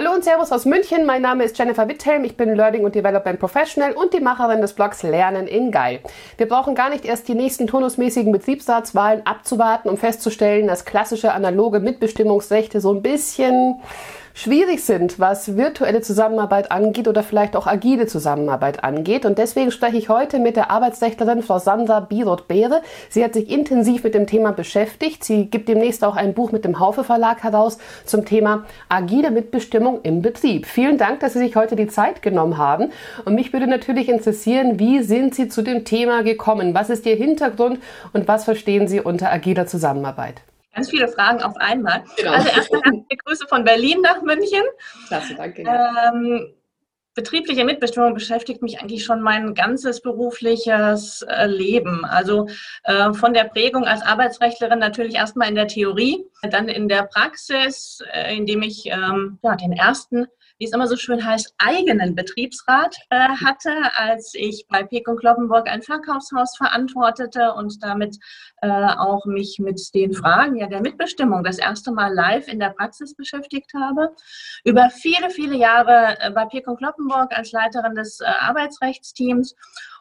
Hallo und Servus aus München. Mein Name ist Jennifer Witthelm. Ich bin Learning und Development Professional und die Macherin des Blogs Lernen in Geil. Wir brauchen gar nicht erst die nächsten turnusmäßigen Betriebsratswahlen abzuwarten, um festzustellen, dass klassische analoge Mitbestimmungsrechte so ein bisschen schwierig sind, was virtuelle Zusammenarbeit angeht oder vielleicht auch agile Zusammenarbeit angeht. Und deswegen spreche ich heute mit der Arbeitsrechtlerin Frau Sandra Biroth-Behre. Sie hat sich intensiv mit dem Thema beschäftigt. Sie gibt demnächst auch ein Buch mit dem Haufe Verlag heraus zum Thema agile Mitbestimmung im Betrieb. Vielen Dank, dass Sie sich heute die Zeit genommen haben. Und mich würde natürlich interessieren, wie sind Sie zu dem Thema gekommen? Was ist Ihr Hintergrund und was verstehen Sie unter agiler Zusammenarbeit? Ganz viele Fragen auf einmal. Genau. Also erstmal herzliche Grüße von Berlin nach München. Klasse, danke. Ähm, betriebliche Mitbestimmung beschäftigt mich eigentlich schon mein ganzes berufliches äh, Leben. Also äh, von der Prägung als Arbeitsrechtlerin natürlich erstmal in der Theorie, dann in der Praxis, äh, indem ich ähm, ja, den ersten wie es immer so schön heißt, eigenen Betriebsrat äh, hatte, als ich bei Peek und Kloppenburg ein Verkaufshaus verantwortete und damit äh, auch mich mit den Fragen ja, der Mitbestimmung das erste Mal live in der Praxis beschäftigt habe. Über viele, viele Jahre äh, bei Peek und Kloppenburg als Leiterin des äh, Arbeitsrechtsteams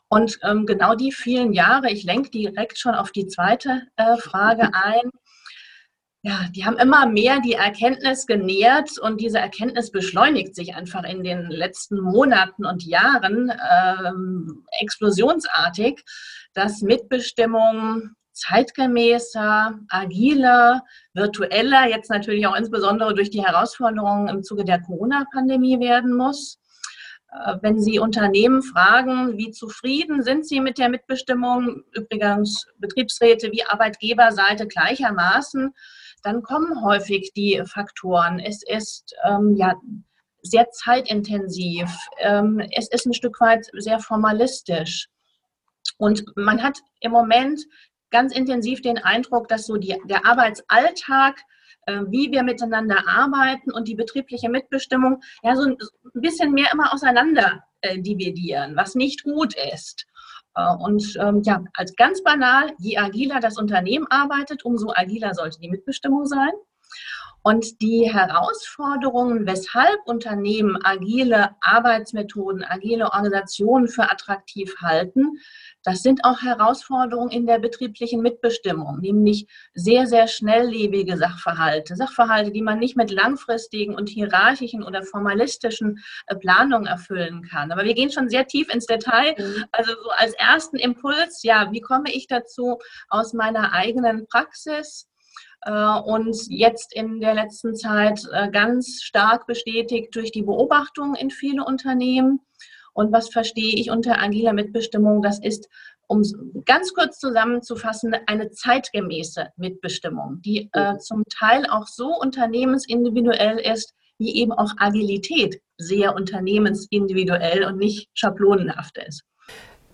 und ähm, genau die vielen Jahre, ich lenke direkt schon auf die zweite äh, Frage ein, ja, die haben immer mehr die Erkenntnis genährt und diese Erkenntnis beschleunigt sich einfach in den letzten Monaten und Jahren ähm, explosionsartig, dass Mitbestimmung zeitgemäßer, agiler, virtueller, jetzt natürlich auch insbesondere durch die Herausforderungen im Zuge der Corona-Pandemie werden muss. Äh, wenn Sie Unternehmen fragen, wie zufrieden sind Sie mit der Mitbestimmung, übrigens Betriebsräte wie Arbeitgeberseite gleichermaßen, dann kommen häufig die Faktoren. Es ist ähm, ja sehr zeitintensiv, ähm, es ist ein Stück weit sehr formalistisch. Und man hat im Moment ganz intensiv den Eindruck, dass so die, der Arbeitsalltag, äh, wie wir miteinander arbeiten und die betriebliche Mitbestimmung ja so ein bisschen mehr immer auseinander äh, dividieren, was nicht gut ist. Äh, und ähm, ja, als ganz banal, je agiler das Unternehmen arbeitet, umso agiler sollte die Mitbestimmung sein. Und die Herausforderungen, weshalb Unternehmen agile Arbeitsmethoden, agile Organisationen für attraktiv halten, das sind auch Herausforderungen in der betrieblichen Mitbestimmung, nämlich sehr, sehr schnelllebige Sachverhalte. Sachverhalte, die man nicht mit langfristigen und hierarchischen oder formalistischen äh, Planungen erfüllen kann. Aber wir gehen schon sehr tief ins Detail. Mhm. Also so als ersten Impuls, ja, wie komme ich dazu aus meiner eigenen Praxis? Äh, und jetzt in der letzten Zeit äh, ganz stark bestätigt durch die Beobachtung in viele Unternehmen. Und was verstehe ich unter agiler Mitbestimmung? Das ist, um ganz kurz zusammenzufassen, eine zeitgemäße Mitbestimmung, die äh, zum Teil auch so unternehmensindividuell ist, wie eben auch Agilität sehr unternehmensindividuell und nicht schablonenhaft ist.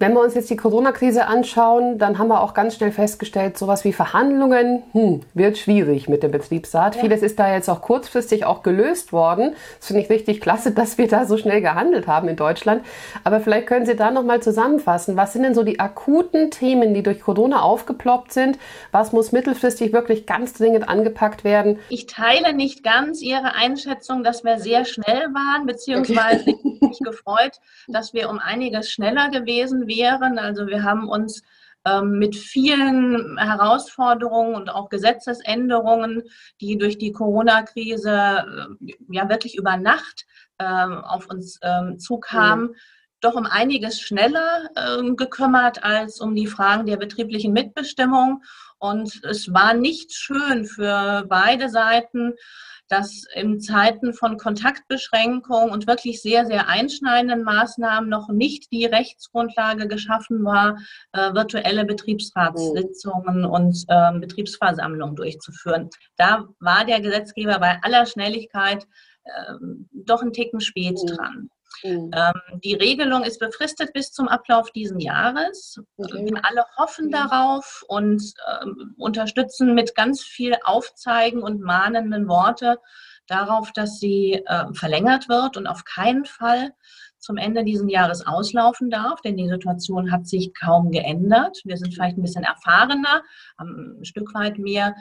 Wenn wir uns jetzt die Corona-Krise anschauen, dann haben wir auch ganz schnell festgestellt, sowas wie Verhandlungen hm, wird schwierig mit dem Betriebsrat. Ja. Vieles ist da jetzt auch kurzfristig auch gelöst worden. Das finde ich richtig klasse, dass wir da so schnell gehandelt haben in Deutschland. Aber vielleicht können Sie da nochmal zusammenfassen. Was sind denn so die akuten Themen, die durch Corona aufgeploppt sind? Was muss mittelfristig wirklich ganz dringend angepackt werden? Ich teile nicht ganz Ihre Einschätzung, dass wir sehr schnell waren, beziehungsweise okay. ich mich gefreut, dass wir um einiges schneller gewesen wären. Also wir haben uns ähm, mit vielen Herausforderungen und auch Gesetzesänderungen, die durch die Corona-Krise äh, ja wirklich über Nacht ähm, auf uns ähm, zukamen, mhm. doch um einiges schneller gekümmert als um die Fragen der betrieblichen Mitbestimmung. Und es war nicht schön für beide Seiten, dass in Zeiten von Kontaktbeschränkung und wirklich sehr, sehr einschneidenden Maßnahmen noch nicht die Rechtsgrundlage geschaffen war, äh, virtuelle Betriebsratssitzungen und äh, Betriebsversammlungen durchzuführen. Da war der Gesetzgeber bei aller Schnelligkeit äh, doch einen Ticken spät mhm. dran. Mhm. Ähm, die Regelung ist befristet bis zum Ablauf diesen Jahres. Okay. Wir alle hoffen mhm. darauf und äh, unterstützen mit ganz viel Aufzeigen und mahnenden Worte darauf, dass sie äh, verlängert wird und auf keinen Fall zum Ende dieses Jahres auslaufen darf, denn die Situation hat sich kaum geändert. Wir sind vielleicht ein bisschen erfahrener, haben ein Stück weit mehr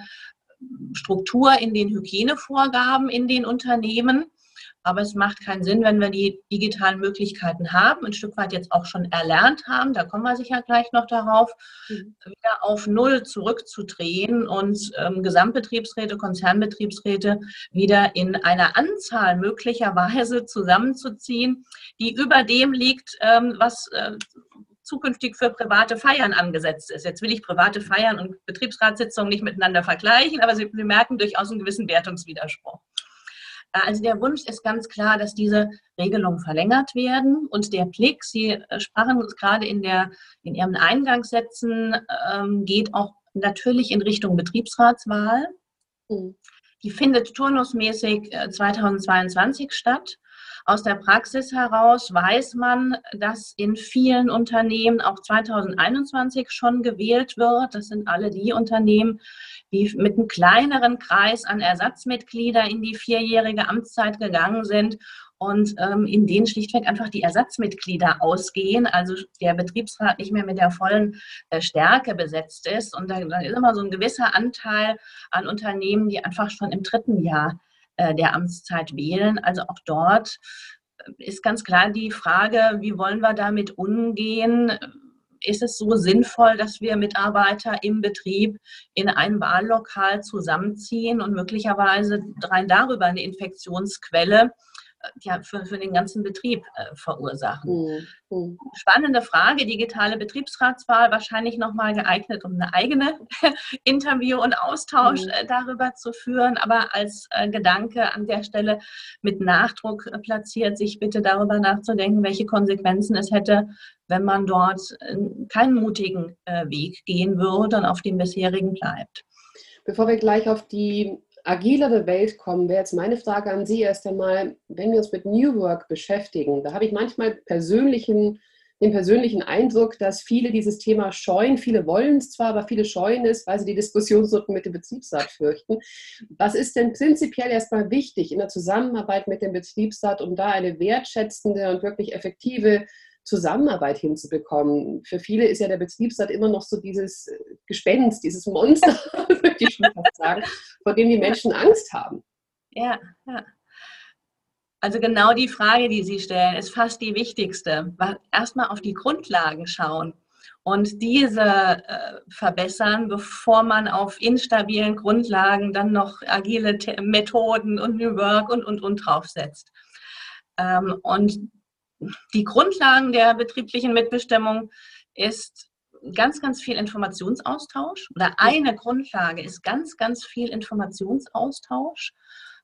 Struktur in den Hygienevorgaben in den Unternehmen. Aber es macht keinen Sinn, wenn wir die digitalen Möglichkeiten haben, ein Stück weit jetzt auch schon erlernt haben, da kommen wir sicher gleich noch darauf, mhm. wieder auf Null zurückzudrehen und ähm, Gesamtbetriebsräte, Konzernbetriebsräte wieder in einer Anzahl möglicherweise zusammenzuziehen, die über dem liegt, ähm, was äh, zukünftig für private Feiern angesetzt ist. Jetzt will ich private Feiern und Betriebsratssitzungen nicht miteinander vergleichen, aber Sie, Sie merken durchaus einen gewissen Wertungswiderspruch. Äh, also der Wunsch ist ganz klar, dass diese Regelungen verlängert werden und der Blick, Sie äh, sprachen gerade in, der, in Ihren Eingangssätzen, ähm, geht auch natürlich in Richtung Betriebsratswahl. Mhm. Die findet turnusmäßig 2022 äh, statt. Aus der Praxis heraus weiß man, dass in vielen Unternehmen auch 2021 schon gewählt wird. Das sind alle die Unternehmen, die mit einem kleineren Kreis an Ersatzmitglieder in die vierjährige Amtszeit gegangen sind und ähm, in denen schlichtweg einfach die Ersatzmitglieder ausgehen, also der Betriebsrat nicht mehr mit der vollen äh, Stärke besetzt ist. Und da, da, ist immer so ein gewisser Anteil an Unternehmen, die einfach schon im dritten Jahr der Amtszeit wählen. Also auch dort äh, ist ganz klar die Frage, wie wollen wir damit umgehen? Ist es so sinnvoll, dass wir Mitarbeiter im Betrieb in ein Wahllokal zusammenziehen und möglicherweise rein darüber eine Infektionsquelle ja, für, für den ganzen Betrieb äh, verursachen. Mhm. Spannende Frage, digitale Betriebsratswahl, wahrscheinlich nochmal geeignet, um eine eigene Interview und Austausch mhm. äh, darüber zu führen. Aber als äh, Gedanke an der Stelle mit Nachdruck äh, platziert, sich bitte darüber nachzudenken, welche Konsequenzen es hätte, wenn man dort keinen mutigen äh, Weg gehen würde und auf dem bisherigen bleibt. Bevor wir gleich auf die agilere Welt kommen, wäre jetzt meine Frage an Sie erst einmal, wenn wir uns mit New Work beschäftigen, da habe ich manchmal persönlichen, den persönlichen Eindruck, dass viele dieses Thema scheuen. Viele wollen es zwar, aber viele scheuen es, weil sie die Diskussionsrunden mit dem Betriebsrat fürchten. Was ist denn prinzipiell erstmal wichtig in der Zusammenarbeit mit dem Betriebsrat, um da eine wertschätzende und wirklich effektive Zusammenarbeit hinzubekommen. Für viele ist ja der Betriebsrat immer noch so dieses Gespenst, dieses Monster, würde ich schon fast sagen, vor dem die Menschen Angst haben. Ja, ja. Also genau die Frage, die Sie stellen, ist fast die wichtigste. Erstmal auf die Grundlagen schauen und diese äh, verbessern, bevor man auf instabilen Grundlagen dann noch agile Methoden und New Work und, und, und draufsetzt. Ähm, und die Grundlagen der betrieblichen Mitbestimmung ist ganz, ganz viel Informationsaustausch. Oder eine Grundlage ist ganz, ganz viel Informationsaustausch.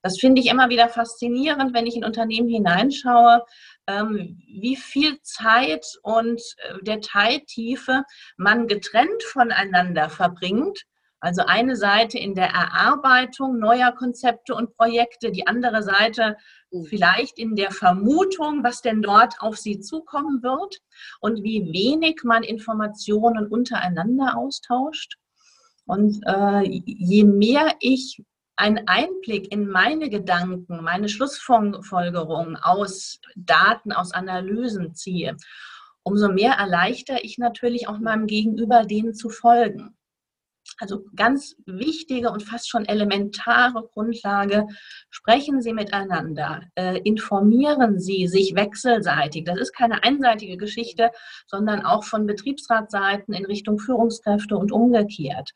Das finde ich immer wieder faszinierend, wenn ich in Unternehmen hineinschaue, ähm, wie viel Zeit und äh, Detailtiefe man getrennt voneinander verbringt. Also eine Seite in der Erarbeitung neuer Konzepte und Projekte, die andere Seite Mhm. vielleicht in der Vermutung, was denn dort auf sie zukommen wird und wie wenig man Informationen untereinander austauscht. Und äh, je mehr ich einen Einblick in meine Gedanken, meine Schlussfolgerungen aus Daten, aus Analysen ziehe, umso mehr erleichter ich natürlich auch meinem Gegenüber, denen zu folgen. Also ganz wichtige und fast schon elementare Grundlage. Sprechen Sie miteinander, äh, informieren Sie sich wechselseitig. Das ist keine einseitige Geschichte, sondern auch von Betriebsratsseiten in Richtung Führungskräfte und umgekehrt.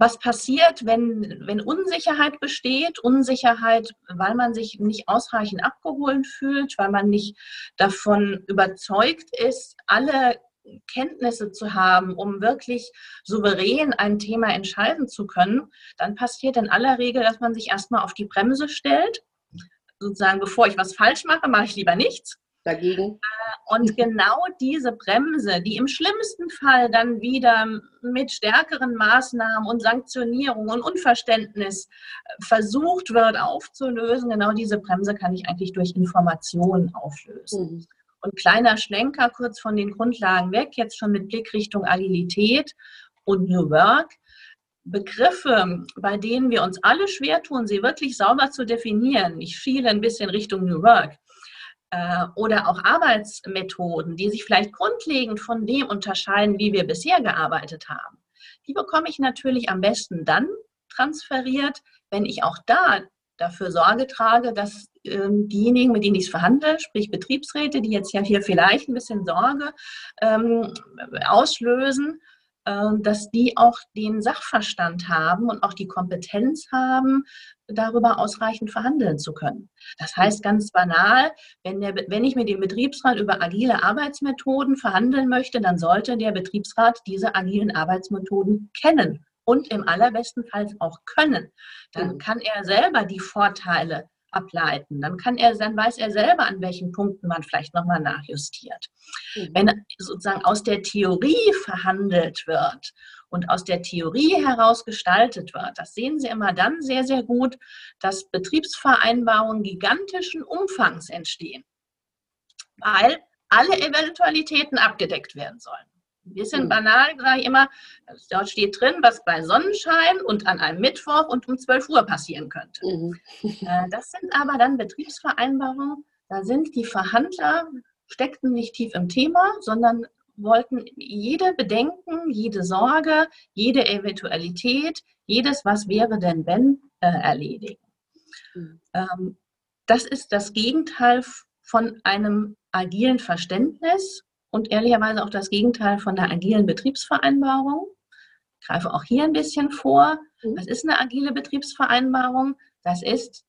Was passiert, wenn, wenn Unsicherheit besteht? Unsicherheit, weil man sich nicht ausreichend abgeholt fühlt, weil man nicht davon überzeugt ist, alle Kenntnisse zu haben, um wirklich souverän ein Thema entscheiden zu können, dann passiert in aller Regel, dass man sich erstmal auf die Bremse stellt. Sozusagen, bevor ich was falsch mache, mache ich lieber nichts. Dagegen. Äh, und genau diese Bremse, die im schlimmsten Fall dann wieder mit stärkeren Maßnahmen und Sanktionierung und Unverständnis äh, versucht wird aufzulösen, genau diese Bremse kann ich eigentlich durch Informationen auflösen. Mhm. Und kleiner Schlenker kurz von den Grundlagen weg, jetzt schon mit Blick Richtung Agilität und New Work. Begriffe, bei denen wir uns alle schwer tun, sie wirklich sauber zu definieren. Ich schiele ein bisschen Richtung New Work. Äh, oder auch Arbeitsmethoden, die sich vielleicht grundlegend von dem unterscheiden, wie wir bisher gearbeitet haben. Die bekomme ich natürlich am besten dann transferiert, wenn ich auch da dafür Sorge trage, dass ähm, diejenigen, mit denen ich es verhandle, sprich Betriebsräte, die jetzt ja hier vielleicht ein bisschen Sorge ähm, auslösen, äh, dass die auch den Sachverstand haben und auch die Kompetenz haben, darüber ausreichend verhandeln zu können. Das heißt ganz banal, wenn, der, wenn ich mit dem Betriebsrat über agile Arbeitsmethoden verhandeln möchte, dann sollte der Betriebsrat diese agilen Arbeitsmethoden kennen und im allerbesten Fall auch können. Dann kann er selber die Vorteile ableiten. Dann kann er, dann weiß er selber, an welchen Punkten man vielleicht nochmal nachjustiert. Mhm. Wenn sozusagen aus der Theorie verhandelt wird und aus der Theorie heraus gestaltet wird, das sehen Sie immer dann sehr, sehr gut, dass Betriebsvereinbarungen gigantischen Umfangs entstehen, weil alle Eventualitäten abgedeckt werden sollen. Ein bisschen mhm. banal, sage ich immer, dort steht drin, was bei Sonnenschein und an einem Mittwoch und um 12 Uhr passieren könnte. Mhm. Äh, das sind aber dann Betriebsvereinbarungen, da sind die Verhandler, steckten nicht tief im Thema, sondern wollten jede Bedenken, jede Sorge, jede Eventualität, jedes Was wäre denn wenn äh, erledigen. Mhm. Ähm, das ist das Gegenteil von einem agilen Verständnis und ehrlicherweise auch das Gegenteil von der agilen Betriebsvereinbarung. Ich greife auch hier ein bisschen vor. Mhm. Was ist eine agile Betriebsvereinbarung? Das ist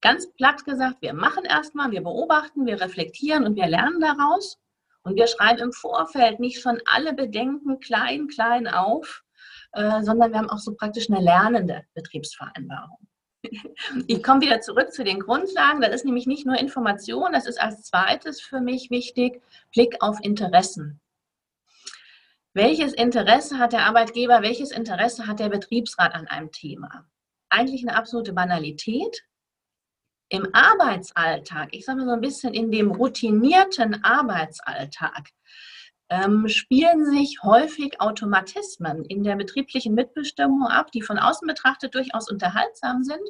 ganz platt gesagt, wir machen erstmal, wir beobachten, wir reflektieren und wir lernen daraus. Und wir schreiben im Vorfeld nicht schon alle Bedenken klein, klein auf, äh, sondern wir haben auch so praktisch eine lernende Betriebsvereinbarung. Ich komme wieder zurück zu den Grundlagen. Das ist nämlich nicht nur Information, das ist als zweites für mich wichtig, Blick auf Interessen. Welches Interesse hat der Arbeitgeber, welches Interesse hat der Betriebsrat an einem Thema? Eigentlich eine absolute Banalität. Im Arbeitsalltag, ich sage mal so ein bisschen in dem routinierten Arbeitsalltag, ähm, spielen sich häufig Automatismen in der betrieblichen Mitbestimmung ab, die von außen betrachtet durchaus unterhaltsam sind,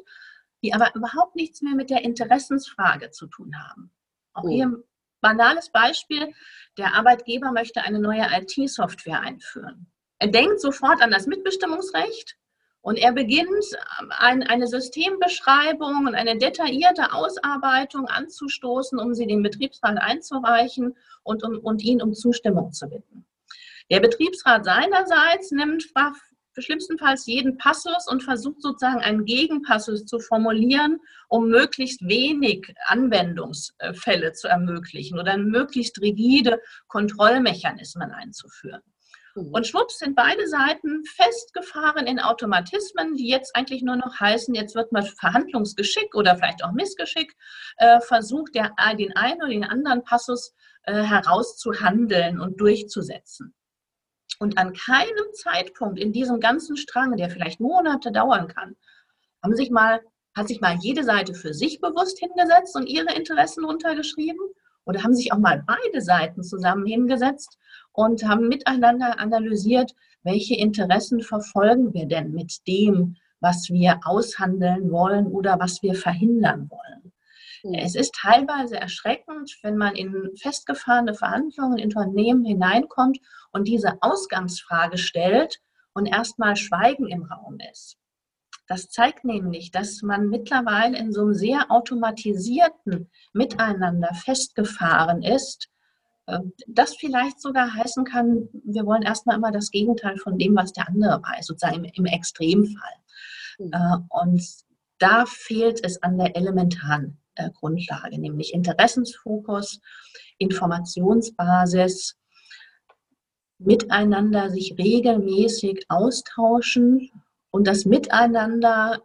die aber überhaupt nichts mehr mit der Interessensfrage zu tun haben. Auch oh. hier ein banales Beispiel, der Arbeitgeber möchte eine neue IT-Software einführen. Er denkt sofort an das Mitbestimmungsrecht und er beginnt ähm, ein, eine Systembeschreibung und eine detaillierte Ausarbeitung anzustoßen, um sie dem Betriebsrat einzureichen und, um, und ihn um Zustimmung zu bitten. Der Betriebsrat seinerseits nimmt schlimmstenfalls jeden Passus und versucht sozusagen einen Gegenpassus zu formulieren, um möglichst wenig Anwendungsfälle zu ermöglichen oder möglichst rigide Kontrollmechanismen einzuführen. Und schwupps sind beide Seiten festgefahren in Automatismen, die jetzt eigentlich nur noch heißen, jetzt wird mal Verhandlungsgeschick oder vielleicht auch Missgeschick äh, versucht, der, äh, den einen oder den anderen Passus äh, herauszuhandeln und durchzusetzen. Und an keinem Zeitpunkt in diesem ganzen Strang, der vielleicht Monate dauern kann, haben sich mal, hat sich mal jede Seite für sich bewusst hingesetzt und ihre Interessen runtergeschrieben? Oder haben sich auch mal beide Seiten zusammen hingesetzt und haben miteinander analysiert, welche Interessen verfolgen wir denn mit dem, was wir aushandeln wollen oder was wir verhindern wollen. Mhm. Es ist teilweise erschreckend, wenn man in festgefahrene Verhandlungen in Unternehmen hineinkommt und diese Ausgangsfrage stellt und erstmal Schweigen im Raum ist. Das zeigt nämlich, dass man mittlerweile in so einem sehr automatisierten Miteinander festgefahren ist, das vielleicht sogar heißen kann, wir wollen erstmal immer das Gegenteil von dem, was der andere weiß, sozusagen im, im Extremfall. Mhm. Äh, und da fehlt es an der elementaren äh, Grundlage, nämlich Interessensfokus, Informationsbasis, miteinander sich regelmäßig austauschen und das Miteinander,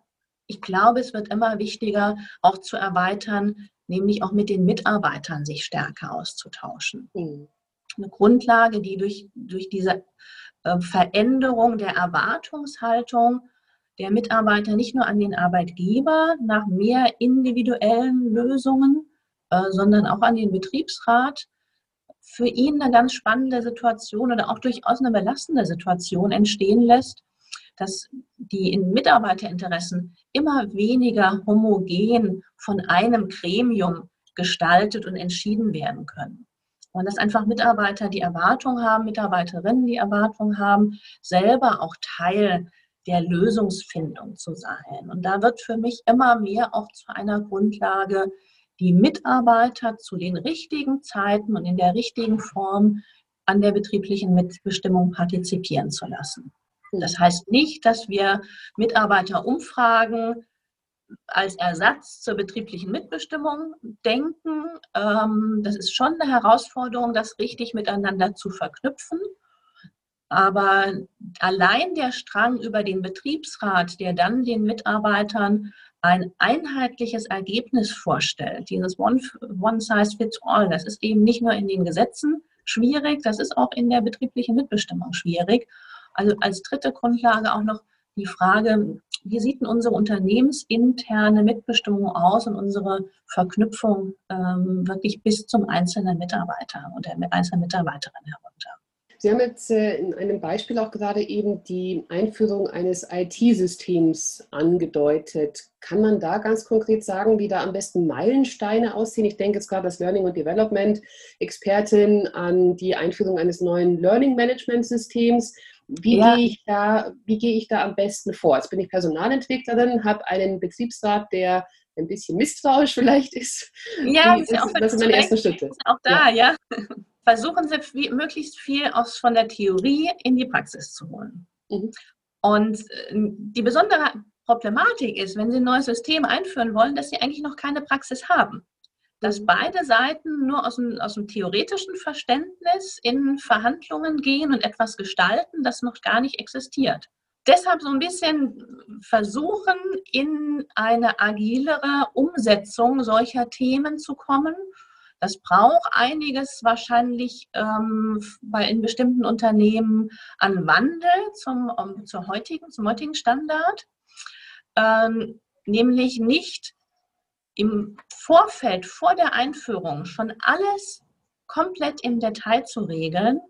ich glaube, es wird immer wichtiger, auch zu erweitern, nämlich auch mit den Mitarbeitern sich stärker auszutauschen. Mhm. Eine Grundlage, die durch, durch diese äh, Veränderung der Erwartungshaltung der Mitarbeiter nicht nur an den Arbeitgeber nach mehr individuellen Lösungen, äh, sondern auch an den Betriebsrat für ihn eine ganz spannende Situation oder auch durchaus eine belastende Situation entstehen lässt, dass die Mitarbeiterinteressen immer weniger homogen von einem Gremium gestaltet und entschieden werden können. Und dass einfach Mitarbeiter die Erwartung haben, Mitarbeiterinnen die Erwartung haben, selber auch Teil der Lösungsfindung zu sein. Und da wird für mich immer mehr auch zu einer Grundlage, die Mitarbeiter zu den richtigen Zeiten und in der richtigen Form an der betrieblichen Mitbestimmung partizipieren zu lassen. Das heißt nicht, dass wir Mitarbeiterumfragen als Ersatz zur betrieblichen Mitbestimmung denken. Ähm, das ist schon eine Herausforderung, das richtig miteinander zu verknüpfen. Aber allein der Strang über den Betriebsrat, der dann den Mitarbeitern ein einheitliches Ergebnis vorstellt, dieses One, One Size Fits All, das ist eben nicht nur in den Gesetzen schwierig, das ist auch in der betrieblichen Mitbestimmung schwierig. Also als dritte Grundlage auch noch die Frage, wie sieht denn unsere unternehmensinterne Mitbestimmung aus und unsere Verknüpfung ähm, wirklich bis zum einzelnen Mitarbeiter und der einzelnen Mitarbeiterin herunter? Sie haben jetzt äh, in einem Beispiel auch gerade eben die Einführung eines IT-Systems angedeutet. Kann man da ganz konkret sagen, wie da am besten Meilensteine aussehen? Ich denke jetzt gerade als Learning und Development Expertin an die Einführung eines neuen Learning Management Systems. Wie, ja. gehe ich da, wie gehe ich da am besten vor? Jetzt bin ich Personalentwicklerin, habe einen Betriebsrat, der ein bisschen misstrauisch vielleicht ist. Ja, das, ist das sind meine ersten Schritte. Auch da, ja. ja. Versuchen Sie viel, möglichst viel aus, von der Theorie in die Praxis zu holen. Mhm. Und äh, die besondere Problematik ist, wenn Sie ein neues System einführen wollen, dass Sie eigentlich noch keine Praxis haben dass beide Seiten nur aus dem, aus dem theoretischen Verständnis in Verhandlungen gehen und etwas gestalten, das noch gar nicht existiert. Deshalb so ein bisschen versuchen, in eine agilere Umsetzung solcher Themen zu kommen. Das braucht einiges wahrscheinlich ähm, bei, in bestimmten Unternehmen an Wandel zum, um, zur heutigen, zum heutigen Standard. Ähm, nämlich nicht im Vorfeld, vor der Einführung schon alles komplett im Detail zu regeln,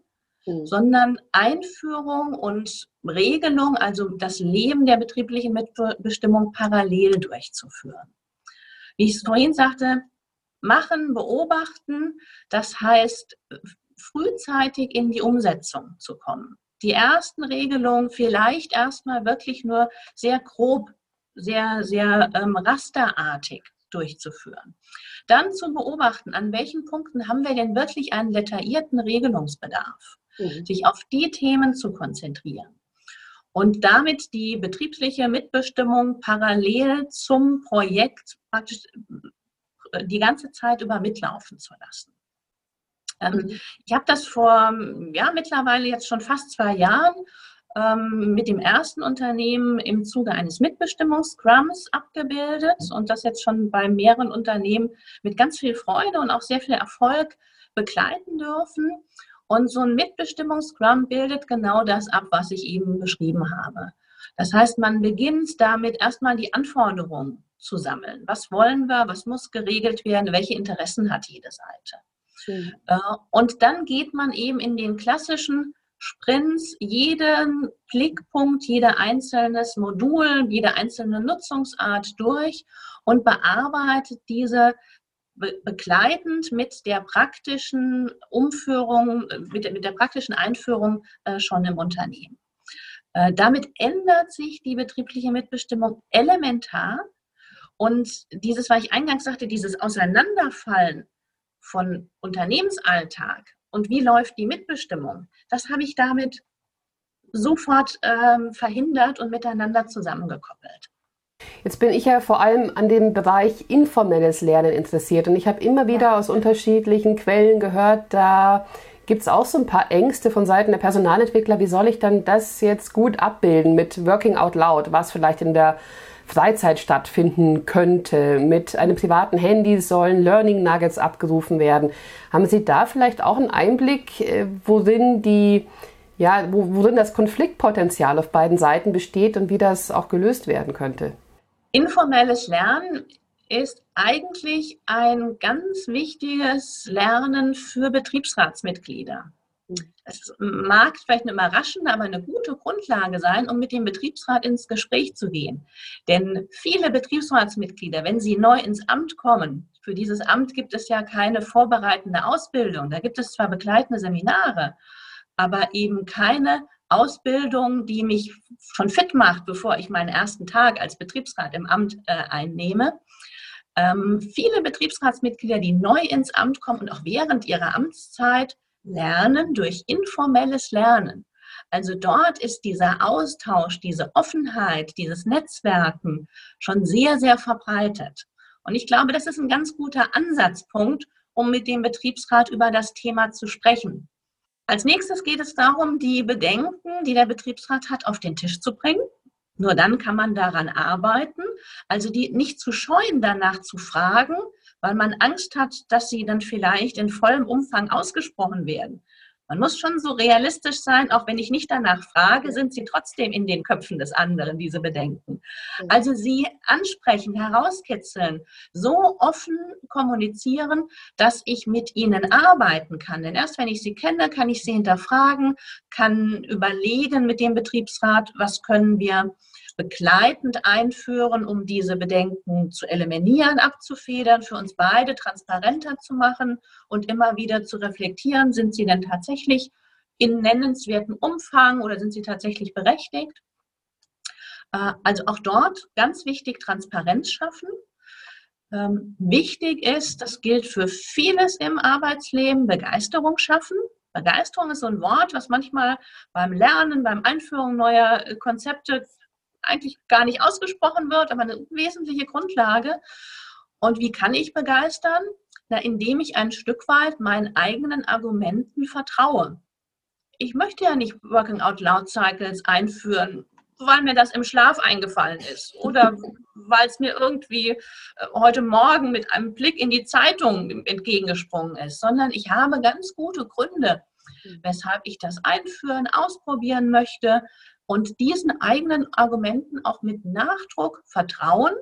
mhm. sondern Einführung und Regelung, also das Leben der betrieblichen Mitbestimmung parallel durchzuführen. Wie ich es vorhin sagte, machen, beobachten, das heißt frühzeitig in die Umsetzung zu kommen. Die ersten Regelungen vielleicht erstmal wirklich nur sehr grob, sehr, sehr ähm, rasterartig durchzuführen. Dann zu beobachten, an welchen Punkten haben wir denn wirklich einen detaillierten Regelungsbedarf, mhm. sich auf die Themen zu konzentrieren und damit die betriebliche Mitbestimmung parallel zum Projekt praktisch äh, die ganze Zeit über mitlaufen zu lassen. Ähm, mhm. Ich habe das vor ja, mittlerweile jetzt schon fast zwei Jahren ähm, mit dem ersten Unternehmen im Zuge eines Mitbestimmungsscrums abgebildet und das jetzt schon bei mehreren Unternehmen mit ganz viel Freude und auch sehr viel Erfolg begleiten dürfen. Und so ein Mitbestimmungsscrum bildet genau das ab, was ich eben beschrieben habe. Das heißt, man beginnt damit erstmal die Anforderungen zu sammeln. Was wollen wir? Was muss geregelt werden? Welche Interessen hat jede Seite? Mhm. Und dann geht man eben in den klassischen Sprints jeden Blickpunkt, jeder einzelnes Modul, jede einzelne Nutzungsart durch und bearbeitet diese begleitend mit der praktischen Umführung, mit, mit der praktischen Einführung äh, schon im Unternehmen. Äh, damit ändert sich die betriebliche Mitbestimmung elementar und dieses, was ich eingangs sagte, dieses Auseinanderfallen von Unternehmensalltag und wie läuft die Mitbestimmung, das habe ich damit sofort ähm, verhindert und miteinander zusammengekoppelt. Jetzt bin ich ja vor allem an dem Bereich informelles Lernen interessiert und ich habe immer wieder aus unterschiedlichen Quellen gehört, da gibt es auch so ein paar Ängste von Seiten der Personalentwickler. Wie soll ich dann das jetzt gut abbilden mit Working Out Loud, was vielleicht in der Freizeit stattfinden könnte. Mit einem privaten Handy sollen Learning Nuggets abgerufen werden. Haben Sie da vielleicht auch einen Einblick, äh, worin die ja, worin das Konfliktpotenzial auf beiden Seiten besteht und wie das auch gelöst werden könnte? Informelles Lernen ist eigentlich ein ganz wichtiges Lernen für Betriebsratsmitglieder. Es mag vielleicht eine überraschende, aber eine gute Grundlage sein, um mit dem Betriebsrat ins Gespräch zu gehen. Denn viele Betriebsratsmitglieder, wenn sie neu ins Amt kommen, für dieses Amt gibt es ja keine vorbereitende Ausbildung. Da gibt es zwar begleitende Seminare, aber eben keine Ausbildung, die mich schon fit macht, bevor ich meinen ersten Tag als Betriebsrat im Amt äh, einnehme. Ähm, viele Betriebsratsmitglieder, die neu ins Amt kommen und auch während ihrer Amtszeit lernen durch informelles Lernen. Also dort ist dieser Austausch, diese Offenheit, dieses Netzwerken schon sehr, sehr verbreitet. Und ich glaube, das ist ein ganz guter Ansatzpunkt, um mit dem Betriebsrat über das Thema zu sprechen. Als nächstes geht es darum, die Bedenken, die der Betriebsrat hat, auf den Tisch zu bringen. Nur dann kann man daran arbeiten. Also die nicht zu scheuen, danach zu fragen, weil man Angst hat, dass sie dann vielleicht in vollem Umfang ausgesprochen werden. Man muss schon so realistisch sein, auch wenn ich nicht danach frage, sind sie trotzdem in den Köpfen des anderen, diese Bedenken. Also sie ansprechen, herauskitzeln, so offen kommunizieren, dass ich mit ihnen arbeiten kann. Denn erst wenn ich sie kenne, kann ich sie hinterfragen, kann überlegen mit dem Betriebsrat, was können wir begleitend einführen, um diese Bedenken zu eliminieren, abzufedern, für uns beide transparenter zu machen und immer wieder zu reflektieren, sind sie denn tatsächlich in nennenswertem Umfang oder sind sie tatsächlich berechtigt? Äh, also auch dort ganz wichtig, Transparenz schaffen. Ähm, wichtig ist, das gilt für vieles im Arbeitsleben, Begeisterung schaffen. Begeisterung ist so ein Wort, was manchmal beim Lernen, beim Einführung neuer Konzepte eigentlich gar nicht ausgesprochen wird, aber eine wesentliche Grundlage. Und wie kann ich begeistern? Na, indem ich ein Stück weit meinen eigenen Argumenten vertraue. Ich möchte ja nicht Working Out Loud Cycles einführen, weil mir das im Schlaf eingefallen ist oder weil es mir irgendwie äh, heute Morgen mit einem Blick in die Zeitung entgegengesprungen ist, sondern ich habe ganz gute Gründe, weshalb ich das einführen, ausprobieren möchte und diesen eigenen Argumenten auch mit Nachdruck vertrauen,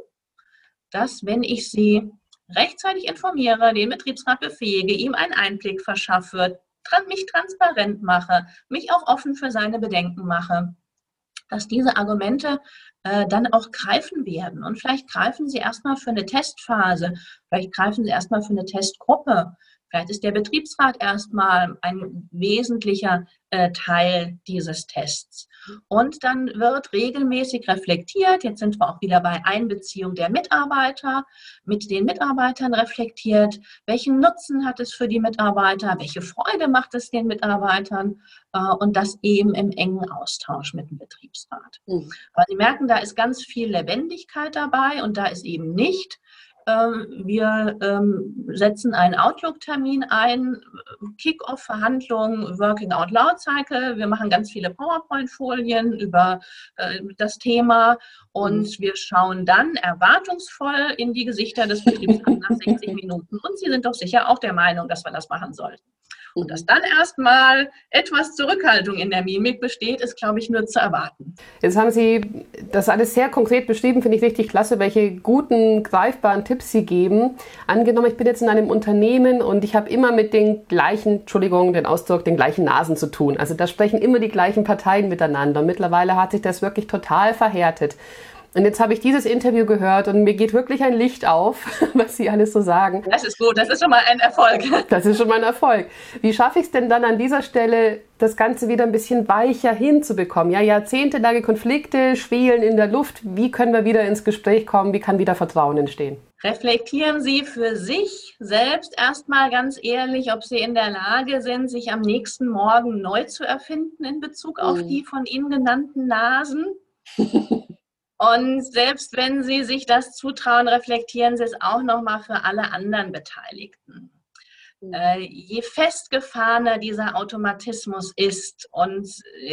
dass wenn ich sie rechtzeitig informiere, den Betriebsrat befähige, ihm einen Einblick verschaffe, mich transparent mache, mich auch offen für seine Bedenken mache, dass diese Argumente äh, dann auch greifen werden. Und vielleicht greifen sie erstmal für eine Testphase, vielleicht greifen sie erstmal für eine Testgruppe, Vielleicht ist der Betriebsrat erstmal ein wesentlicher äh, Teil dieses Tests. Und dann wird regelmäßig reflektiert. Jetzt sind wir auch wieder bei Einbeziehung der Mitarbeiter, mit den Mitarbeitern reflektiert. Welchen Nutzen hat es für die Mitarbeiter? Welche Freude macht es den Mitarbeitern? Äh, und das eben im engen Austausch mit dem Betriebsrat. Mhm. Aber Sie merken, da ist ganz viel Lebendigkeit dabei und da ist eben nicht wir ähm, setzen einen Outlook-Termin ein, Kick-Off-Verhandlungen, Working Out Loud Cycle. Wir machen ganz viele PowerPoint-Folien über äh, das Thema und mhm. wir schauen dann erwartungsvoll in die Gesichter des Betriebs nach 60 Minuten. Und Sie sind doch sicher auch der Meinung, dass wir das machen sollten. Und dass dann erstmal etwas Zurückhaltung in der Mimik besteht, ist, glaube ich, nur zu erwarten. Jetzt haben Sie das alles sehr konkret beschrieben, finde ich richtig klasse, welche guten, greifbaren Tipps Sie geben. Angenommen, ich bin jetzt in einem Unternehmen und ich habe immer mit den gleichen, Entschuldigung, den Ausdruck, den gleichen Nasen zu tun. Also da sprechen immer die gleichen Parteien miteinander. Und mittlerweile hat sich das wirklich total verhärtet. Und jetzt habe ich dieses Interview gehört und mir geht wirklich ein Licht auf, was Sie alles so sagen. Das ist gut, das ist schon mal ein Erfolg. Das ist schon mal ein Erfolg. Wie schaffe ich es denn dann an dieser Stelle, das Ganze wieder ein bisschen weicher hinzubekommen? Ja, jahrzehntelange Konflikte schwelen in der Luft. Wie können wir wieder ins Gespräch kommen? Wie kann wieder Vertrauen entstehen? Reflektieren Sie für sich selbst erstmal ganz ehrlich, ob Sie in der Lage sind, sich am nächsten Morgen neu zu erfinden in Bezug auf mhm. die von Ihnen genannten Nasen. Und selbst wenn Sie sich das zutrauen, reflektieren Sie es auch nochmal für alle anderen Beteiligten. Mhm. Äh, je festgefahrener dieser Automatismus ist und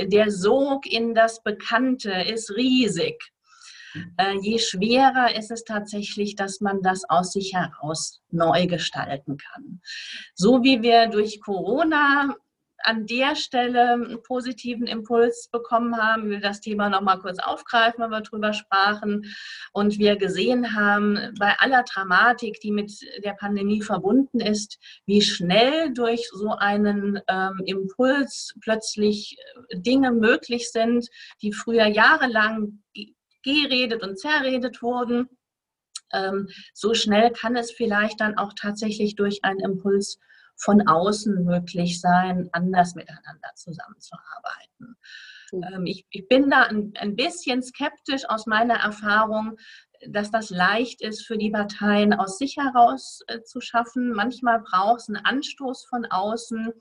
der Sog in das Bekannte ist riesig, äh, je schwerer ist es tatsächlich, dass man das aus sich heraus neu gestalten kann. So wie wir durch Corona an der Stelle einen positiven Impuls bekommen haben, wir das Thema nochmal kurz aufgreifen, wenn wir darüber sprachen und wir gesehen haben, bei aller Dramatik, die mit der Pandemie verbunden ist, wie schnell durch so einen ähm, Impuls plötzlich Dinge möglich sind, die früher jahrelang geredet und zerredet wurden. Ähm, so schnell kann es vielleicht dann auch tatsächlich durch einen Impuls von außen möglich sein, anders miteinander zusammenzuarbeiten. Ähm, ich, ich, bin da ein, ein bisschen skeptisch aus meiner Erfahrung, dass das leicht ist für die Parteien aus sich heraus äh, zu schaffen. Manchmal braucht es einen Anstoß von außen,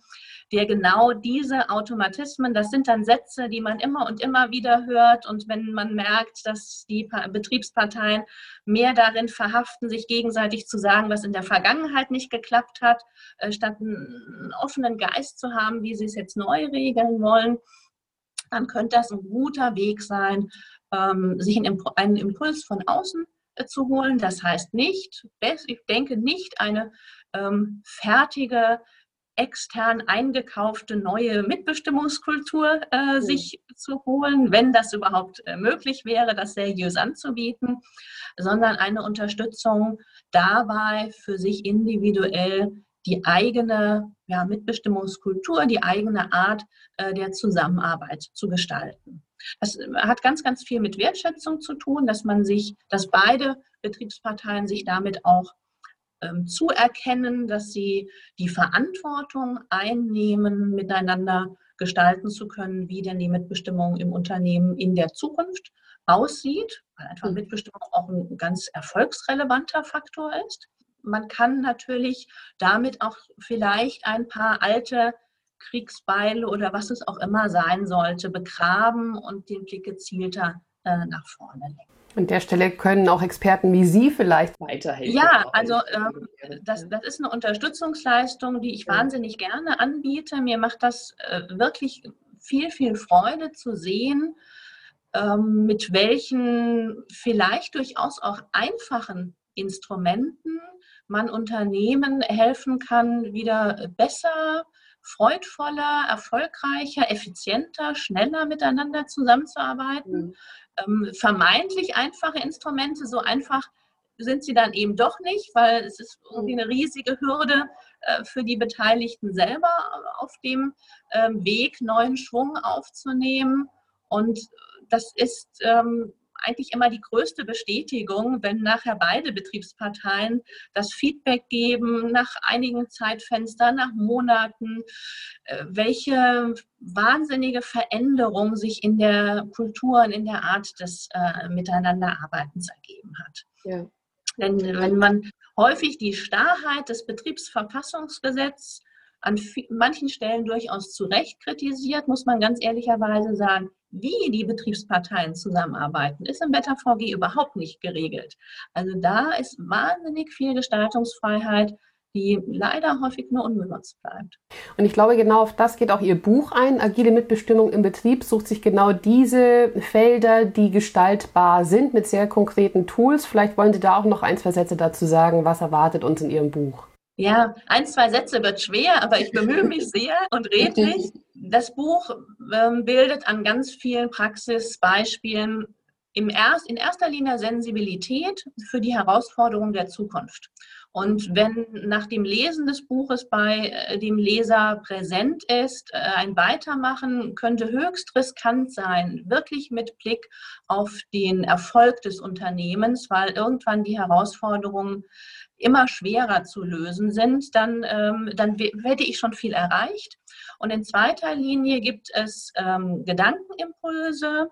der genau diese Automatismen, das sind dann Sätze, die man immer und immer wieder hört. Und wenn man merkt, dass die Betriebsparteien mehr darin verhaften, sich gegenseitig zu sagen, was in der Vergangenheit nicht geklappt hat, äh, statt einen offenen Geist zu haben, wie sie es jetzt neu regeln wollen, dann könnte das ein guter Weg sein, ähm, sich einen Impuls von außen äh, zu holen. Das heißt nicht, ich denke nicht eine ähm, fertige, extern eingekaufte neue Mitbestimmungskultur äh, mhm. sich zu holen, wenn das überhaupt äh, möglich wäre, das seriös anzubieten, sondern eine Unterstützung dabei für sich individuell die eigene ja, Mitbestimmungskultur, die eigene Art äh, der Zusammenarbeit zu gestalten. Das äh, hat ganz, ganz viel mit Wertschätzung zu tun, dass man sich, dass beide Betriebsparteien sich damit auch ähm, zuerkennen, dass sie die Verantwortung einnehmen, miteinander gestalten zu können, wie denn die Mitbestimmung im Unternehmen in der Zukunft aussieht, weil einfach mhm. Mitbestimmung auch ein ganz erfolgsrelevanter Faktor ist. Man kann natürlich damit auch vielleicht ein paar alte Kriegsbeile oder was es auch immer sein sollte, begraben und den Blick gezielter äh, nach vorne lenken. An der Stelle können auch Experten wie Sie vielleicht weiterhelfen. Ja, also äh, das, das ist eine Unterstützungsleistung, die ich ja. wahnsinnig gerne anbiete. Mir macht das äh, wirklich viel, viel Freude zu sehen, ähm, mit welchen vielleicht durchaus auch einfachen Instrumenten man Unternehmen helfen kann, wieder besser freudvoller, erfolgreicher, effizienter, schneller miteinander zusammenzuarbeiten. Mhm. Ähm, vermeintlich einfache Instrumente, so einfach sind sie dann eben doch nicht, weil es ist irgendwie mhm. eine riesige Hürde äh, für die Beteiligten selber auf dem ähm, Weg, neuen Schwung aufzunehmen. Und das ist ähm, eigentlich immer die größte Bestätigung, wenn nachher beide Betriebsparteien das Feedback geben, nach einigen Zeitfenstern, nach Monaten, äh, welche wahnsinnige Veränderung sich in der Kultur und in der Art des äh, Miteinanderarbeitens ergeben hat. Ja. Denn wenn man häufig die Starrheit des Betriebsverfassungsgesetzes an manchen Stellen durchaus zu Recht kritisiert, muss man ganz ehrlicherweise sagen, wie die Betriebsparteien zusammenarbeiten, ist im Better VG überhaupt nicht geregelt. Also da ist wahnsinnig viel Gestaltungsfreiheit, die leider häufig nur unbenutzt bleibt. Und ich glaube, genau auf das geht auch Ihr Buch ein. Agile Mitbestimmung im Betrieb sucht sich genau diese Felder, die gestaltbar sind mit sehr konkreten Tools. Vielleicht wollen Sie da auch noch ein, zwei Sätze dazu sagen. Was erwartet uns in Ihrem Buch? Ja, ein, zwei Sätze wird schwer, aber ich bemühe mich sehr und redlich. Das Buch ähm, bildet an ganz vielen Praxisbeispielen im erst, in erster Linie Sensibilität für die Herausforderungen der Zukunft. Und wenn nach dem Lesen des Buches bei äh, dem Leser präsent ist, äh, ein Weitermachen könnte höchst riskant sein, wirklich mit Blick auf den Erfolg des Unternehmens, weil irgendwann die Herausforderungen immer schwerer zu lösen sind, dann, ähm, dann hätte ich schon viel erreicht. Und in zweiter Linie gibt es ähm, Gedankenimpulse,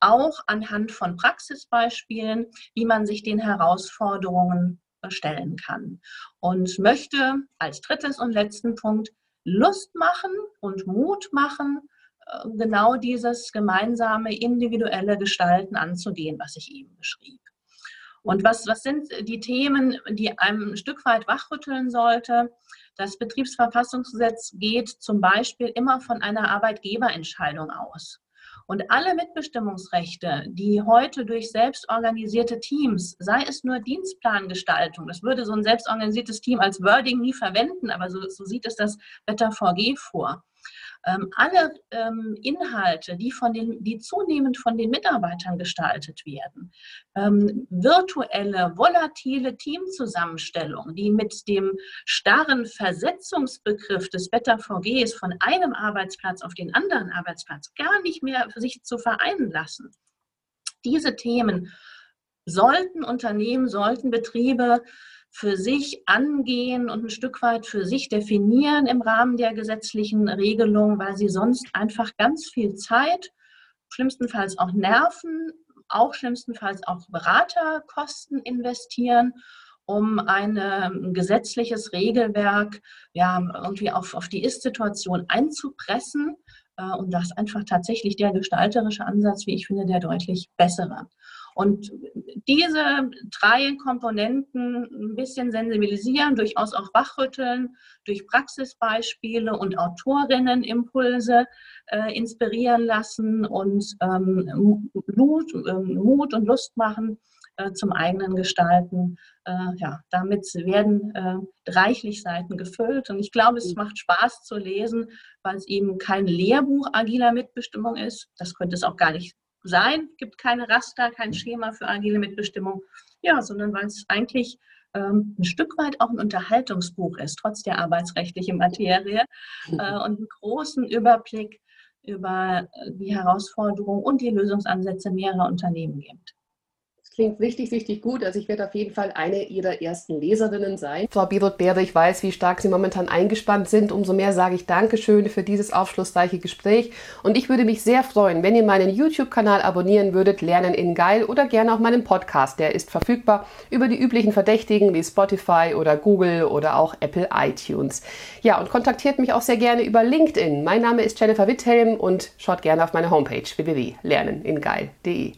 auch anhand von Praxisbeispielen, wie man sich den Herausforderungen stellen kann. Und möchte als drittes und letzten Punkt Lust machen und Mut machen, äh, genau dieses gemeinsame individuelle Gestalten anzugehen, was ich eben beschrieb. Und was, was sind die Themen, die einem ein Stück weit wachrütteln sollte? Das Betriebsverfassungsgesetz geht zum Beispiel immer von einer Arbeitgeberentscheidung aus. Und alle Mitbestimmungsrechte, die heute durch selbstorganisierte Teams, sei es nur Dienstplangestaltung, das würde so ein selbstorganisiertes Team als Wording nie verwenden, aber so, so sieht es das Wetter VG vor. Ähm, alle ähm, Inhalte, die, von den, die zunehmend von den Mitarbeitern gestaltet werden, ähm, virtuelle, volatile Teamzusammenstellung, die mit dem starren Versetzungsbegriff des Better VGs von einem Arbeitsplatz auf den anderen Arbeitsplatz gar nicht mehr sich zu vereinen lassen. Diese Themen sollten Unternehmen, sollten Betriebe für sich angehen und ein Stück weit für sich definieren im Rahmen der gesetzlichen Regelung, weil sie sonst einfach ganz viel Zeit schlimmstenfalls auch Nerven, auch schlimmstenfalls auch Beraterkosten investieren um ein gesetzliches Regelwerk ja, irgendwie auf, auf die Ist-Situation einzupressen. Äh, und das einfach tatsächlich der gestalterische Ansatz, wie ich finde, der deutlich bessere. Und diese drei Komponenten ein bisschen sensibilisieren, durchaus auch wachrütteln, durch Praxisbeispiele und Autorinnenimpulse äh, inspirieren lassen und ähm, Mut, ähm, Mut und Lust machen, äh, zum eigenen Gestalten. Äh, ja, damit werden äh, reichlich Seiten gefüllt. Und ich glaube, es macht Spaß zu lesen, weil es eben kein Lehrbuch agiler Mitbestimmung ist. Das könnte es auch gar nicht sein. Gibt keine Raster, kein Schema für agile Mitbestimmung. Ja, sondern weil es eigentlich ähm, ein Stück weit auch ein Unterhaltungsbuch ist, trotz der arbeitsrechtlichen Materie äh, und einen großen Überblick über die Herausforderungen und die Lösungsansätze mehrerer Unternehmen gibt. Klingt richtig, richtig gut. Also ich werde auf jeden Fall eine Ihrer ersten Leserinnen sein. Frau Birot-Beere, ich weiß, wie stark Sie momentan eingespannt sind. Umso mehr sage ich Dankeschön für dieses aufschlussreiche Gespräch. Und ich würde mich sehr freuen, wenn ihr meinen YouTube-Kanal abonnieren würdet, Lernen in Geil oder gerne auch meinen Podcast. Der ist verfügbar über die üblichen Verdächtigen wie Spotify oder Google oder auch Apple iTunes. Ja, und kontaktiert mich auch sehr gerne über LinkedIn. Mein Name ist Jennifer Witthelm und schaut gerne auf meine Homepage www.lerneningeil.de.